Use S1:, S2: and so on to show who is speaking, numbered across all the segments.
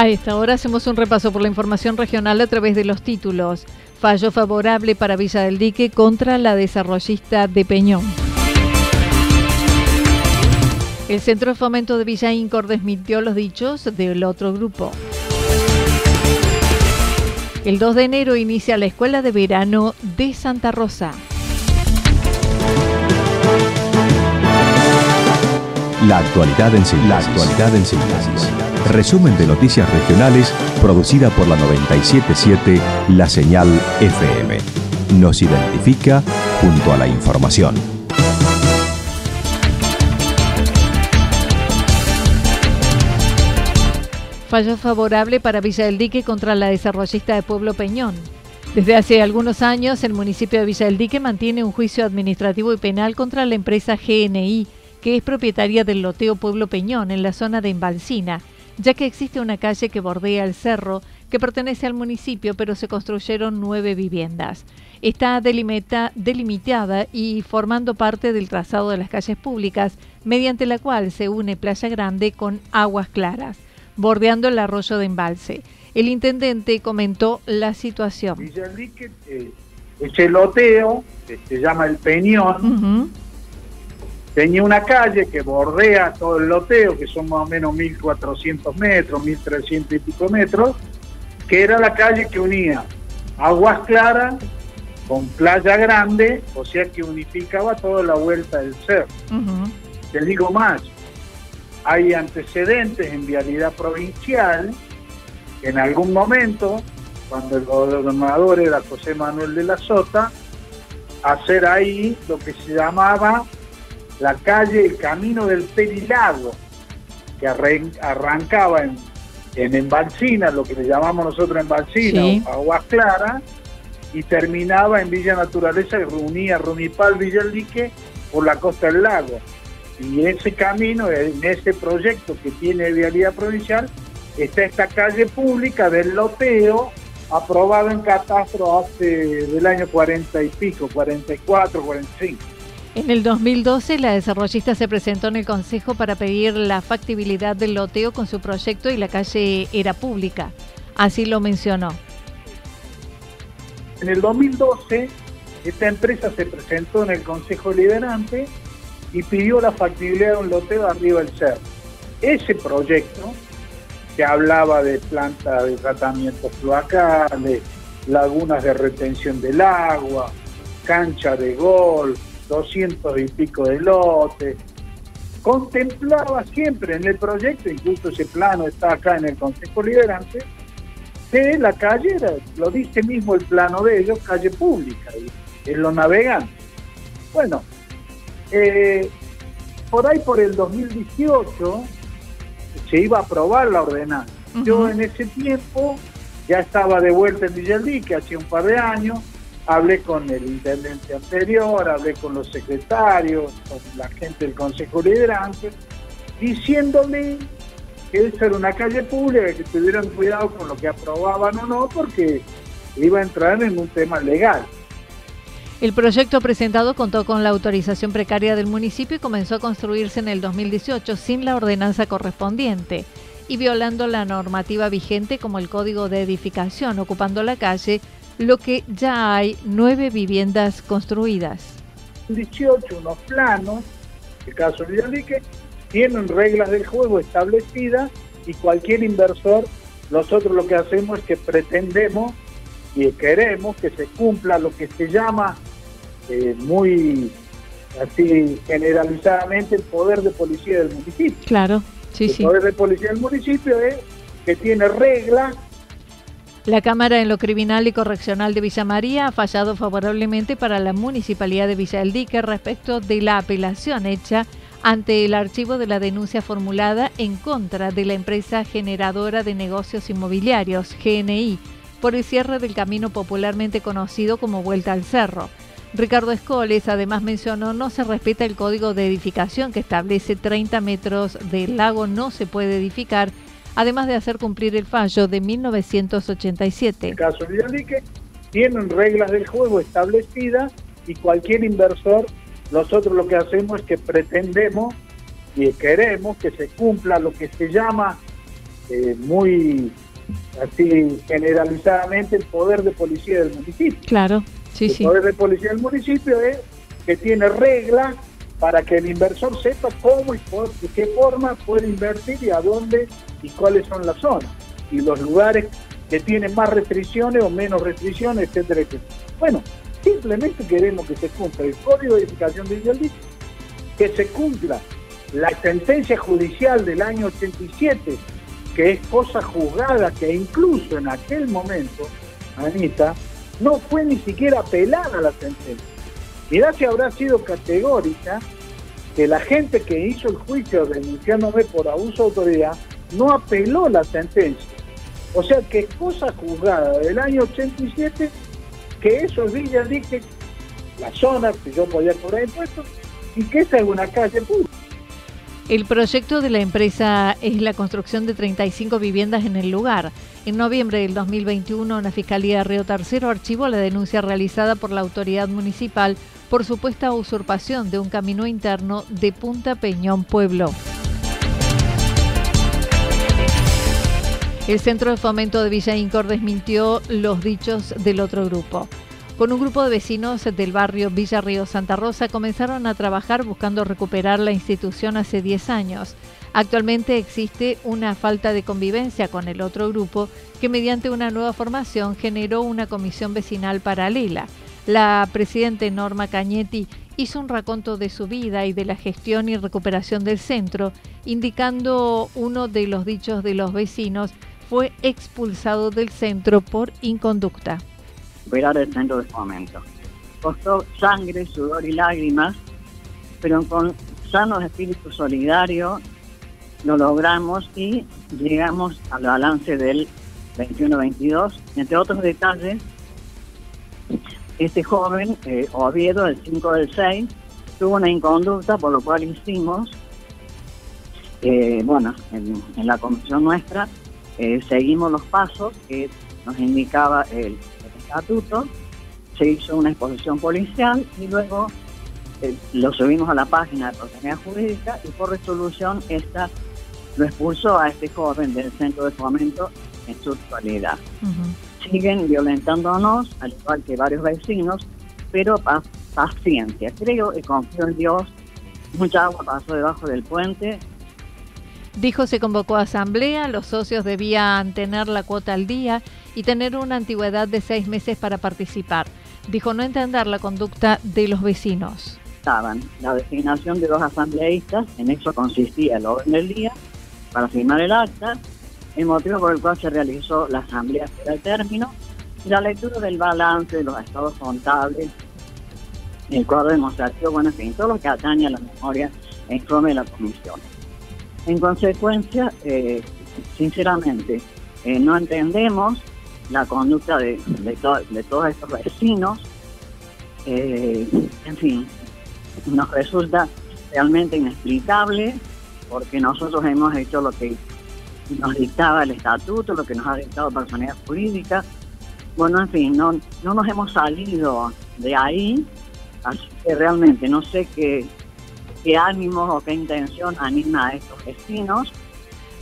S1: A esta hora hacemos un repaso por la información regional a través de los títulos. Fallo favorable para Villa del Dique contra la desarrollista de Peñón. El Centro de Fomento de Villa Incor desmintió los dichos del otro grupo. El 2 de enero inicia la Escuela de Verano de Santa Rosa.
S2: La actualidad en síntesis. La. Resumen de noticias regionales producida por la 977 La Señal FM. Nos identifica junto a la información.
S1: Fallo favorable para Villa del Dique contra la desarrollista de Pueblo Peñón. Desde hace algunos años, el municipio de Villa del Dique mantiene un juicio administrativo y penal contra la empresa GNI, que es propietaria del loteo Pueblo Peñón en la zona de Embalsina, ya que existe una calle que bordea el cerro que pertenece al municipio, pero se construyeron nueve viviendas. Está delimita, delimitada y formando parte del trazado de las calles públicas, mediante la cual se une Playa Grande con Aguas Claras bordeando el arroyo de embalse. El intendente comentó la situación.
S3: Villaldique, eh, loteo, que se llama el Peñón, tenía una calle que bordea todo el loteo, que son más o menos 1.400 metros, 1.300 y pico metros, que era la calle que unía Aguas Claras con Playa Grande, o sea que unificaba toda la vuelta del cerro. Te digo más, hay antecedentes en vialidad provincial, en algún momento, cuando el gobernador era José Manuel de la Sota, hacer ahí lo que se llamaba la calle, el camino del Perilago, que arrancaba en, en Embalsina, lo que le llamamos nosotros Embalsina, sí. Aguas Claras, y terminaba en Villa Naturaleza, que reunía Rumipal, Villaldique, por la costa del lago. Y ese camino, en ese proyecto que tiene Vialidad Provincial, está esta calle pública del loteo, aprobado en catastro hace del año 40 y pico, 44, 45.
S1: En el 2012, la desarrollista se presentó en el Consejo para pedir la factibilidad del loteo con su proyecto y la calle era pública. Así lo mencionó.
S3: En el 2012, esta empresa se presentó en el Consejo Liderante y pidió la factibilidad de un loteo arriba del cerro. Ese proyecto, que hablaba de plantas de tratamiento cloacales, lagunas de retención del agua, cancha de golf, 200 y pico de lotes, contemplaba siempre en el proyecto, incluso ese plano está acá en el Consejo Liderante, que la calle era, lo dice mismo el plano de ellos, calle pública, en los navegantes. Bueno, eh, por ahí por el 2018 se iba a aprobar la ordenanza. Yo en ese tiempo ya estaba de vuelta en Villalí, que hacía un par de años, hablé con el intendente anterior, hablé con los secretarios, con la gente del Consejo Liderante, diciéndole que esa era una calle pública, que tuvieran cuidado con lo que aprobaban o no, porque iba a entrar en un tema legal.
S1: El proyecto presentado contó con la autorización precaria del municipio y comenzó a construirse en el 2018 sin la ordenanza correspondiente y violando la normativa vigente como el Código de Edificación, ocupando la calle, lo que ya hay nueve viviendas construidas.
S3: En 18 unos planos el caso de Villaldique, tienen reglas del juego establecidas y cualquier inversor, nosotros lo que hacemos es que pretendemos y queremos que se cumpla lo que se llama eh, muy así generalizadamente el poder de policía del municipio.
S1: Claro, sí,
S3: el
S1: sí.
S3: El poder de policía del municipio es que tiene reglas.
S1: La Cámara en lo Criminal y Correccional de Villa María ha fallado favorablemente para la Municipalidad de Villa del Dique respecto de la apelación hecha ante el archivo de la denuncia formulada en contra de la empresa generadora de negocios inmobiliarios, GNI, por el cierre del camino popularmente conocido como Vuelta al Cerro. Ricardo Escoles además mencionó no se respeta el código de edificación que establece 30 metros del lago no se puede edificar, además de hacer cumplir el fallo de 1987.
S3: El caso de Villaldique tienen reglas del juego establecidas y cualquier inversor, nosotros lo que hacemos es que pretendemos y queremos que se cumpla lo que se llama eh, muy así generalizadamente el poder de policía del municipio.
S1: Claro, sí,
S3: el
S1: sí.
S3: poder de policía del municipio es que tiene reglas para que el inversor sepa cómo y por, de qué forma puede invertir y a dónde y cuáles son las zonas y los lugares que tienen más restricciones o menos restricciones, etcétera, etcétera. Bueno, simplemente queremos que se cumpla el código de edificación de Villaldique, que se cumpla la sentencia judicial del año 87 que es cosa juzgada, que incluso en aquel momento, Anita, no fue ni siquiera apelada la sentencia. Mirá si habrá sido categórica que la gente que hizo el juicio denunciándome por abuso de autoridad no apeló la sentencia. O sea que cosa juzgada del año 87 que eso es Villa dije la zona que yo podía cobrar impuestos y que esa es una calle pública.
S1: El proyecto de la empresa es la construcción de 35 viviendas en el lugar. En noviembre del 2021, la Fiscalía de Río Tercero archivó la denuncia realizada por la autoridad municipal por supuesta usurpación de un camino interno de Punta Peñón Pueblo. El Centro de Fomento de Villa Incor desmintió los dichos del otro grupo. Con un grupo de vecinos del barrio Villa Río Santa Rosa comenzaron a trabajar buscando recuperar la institución hace 10 años. Actualmente existe una falta de convivencia con el otro grupo que mediante una nueva formación generó una comisión vecinal paralela. La presidenta Norma Cañetti hizo un raconto de su vida y de la gestión y recuperación del centro, indicando uno de los dichos de los vecinos fue expulsado del centro por inconducta
S4: el centro de fomento. Costó sangre, sudor y lágrimas, pero con sanos espíritu solidario lo logramos y llegamos al balance del 21-22. Entre otros detalles, este joven, eh, Oviedo, el 5 del 6, tuvo una inconducta, por lo cual hicimos, eh, bueno, en, la comisión nuestra, eh, seguimos los pasos que nos indicaba el estatuto, se hizo una exposición policial y luego lo subimos a la página de Proximidad Jurídica y por resolución esta lo expulsó a este joven del centro de fomento en su actualidad. Siguen violentándonos, al igual que varios vecinos, pero pa paciencia. Creo y confío en Dios. Mucha agua pasó debajo del puente.
S1: Dijo se convocó a asamblea, los socios debían tener la cuota al día y tener una antigüedad de seis meses para participar. Dijo no entender la conducta de los vecinos.
S4: Estaban la designación de dos asambleístas, en eso consistía el orden del día, para firmar el acta, el motivo por el cual se realizó la asamblea hasta el término, y la lectura del balance de los estados contables, el cuadro demostrativo, bueno, en fin, todo lo que atañe a la memoria e informe de la comisión. En consecuencia, eh, sinceramente, eh, no entendemos la conducta de, de, to de todos estos vecinos. Eh, en fin, nos resulta realmente inexplicable porque nosotros hemos hecho lo que nos dictaba el estatuto, lo que nos ha dictado personalidad jurídica. Bueno, en fin, no, no nos hemos salido de ahí, así que realmente no sé qué, qué ánimos o qué intención anima a estos vecinos.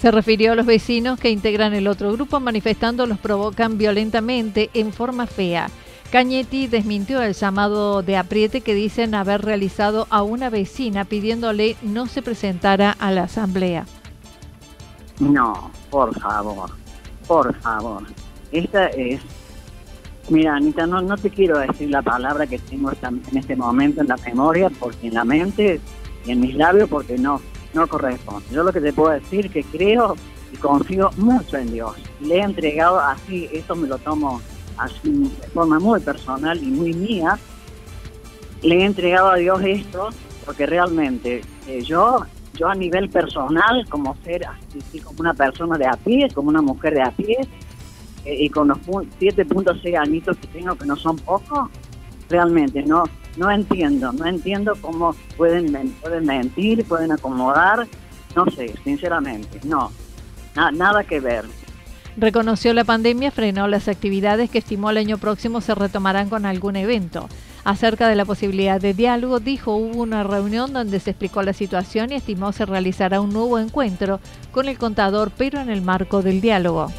S1: Se refirió a los vecinos que integran el otro grupo manifestando los provocan violentamente en forma fea. Cañetti desmintió el llamado de apriete que dicen haber realizado a una vecina pidiéndole no se presentara a la asamblea.
S4: No, por favor, por favor. Esta es... Mira, Anita, no, no te quiero decir la palabra que tengo en este momento en la memoria, porque en la mente y en mis labios, porque no, no corresponde. Yo lo que te puedo decir es que creo y confío mucho en Dios. Le he entregado así, esto me lo tomo así de forma muy personal y muy mía. Le he entregado a Dios esto porque realmente eh, yo yo a nivel personal, como ser así, como una persona de a pie, como una mujer de a pie, eh, y con los 7.6 añitos que tengo, que no son pocos, realmente no no entiendo, no entiendo cómo pueden, pueden mentir, pueden acomodar, no sé, sinceramente, no, nada que ver.
S1: Reconoció la pandemia, frenó las actividades que estimó el año próximo se retomarán con algún evento. Acerca de la posibilidad de diálogo, dijo hubo una reunión donde se explicó la situación y estimó se realizará un nuevo encuentro con el contador, pero en el marco del diálogo.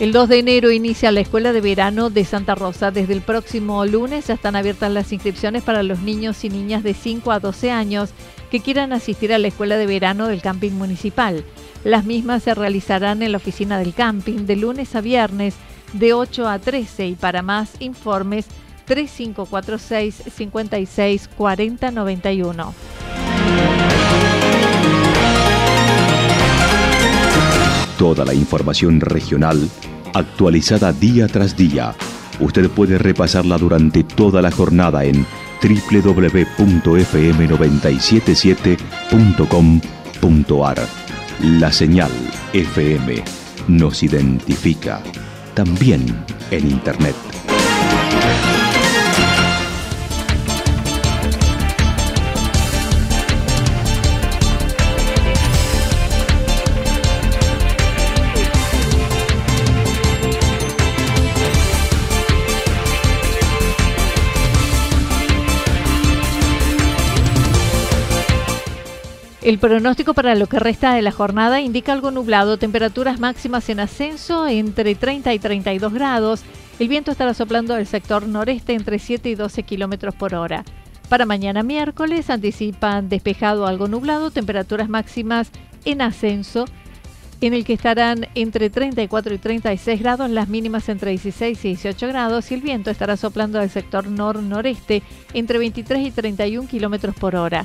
S1: El 2 de enero inicia la Escuela de Verano de Santa Rosa. Desde el próximo lunes ya están abiertas las inscripciones para los niños y niñas de 5 a 12 años que quieran asistir a la Escuela de Verano del Camping Municipal. Las mismas se realizarán en la oficina del camping de lunes a viernes de 8 a 13 y para más informes 3546 56 40 91.
S2: Toda la información regional actualizada día tras día. Usted puede repasarla durante toda la jornada en www.fm977.com.ar. La señal FM nos identifica también en Internet.
S1: El pronóstico para lo que resta de la jornada indica algo nublado, temperaturas máximas en ascenso entre 30 y 32 grados. El viento estará soplando del sector noreste entre 7 y 12 kilómetros por hora. Para mañana miércoles anticipan despejado algo nublado, temperaturas máximas en ascenso, en el que estarán entre 34 y 36 grados, las mínimas entre 16 y 18 grados, y el viento estará soplando del sector nor-noreste entre 23 y 31 kilómetros por hora.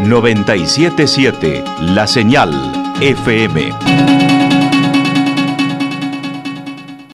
S2: 977 La Señal FM.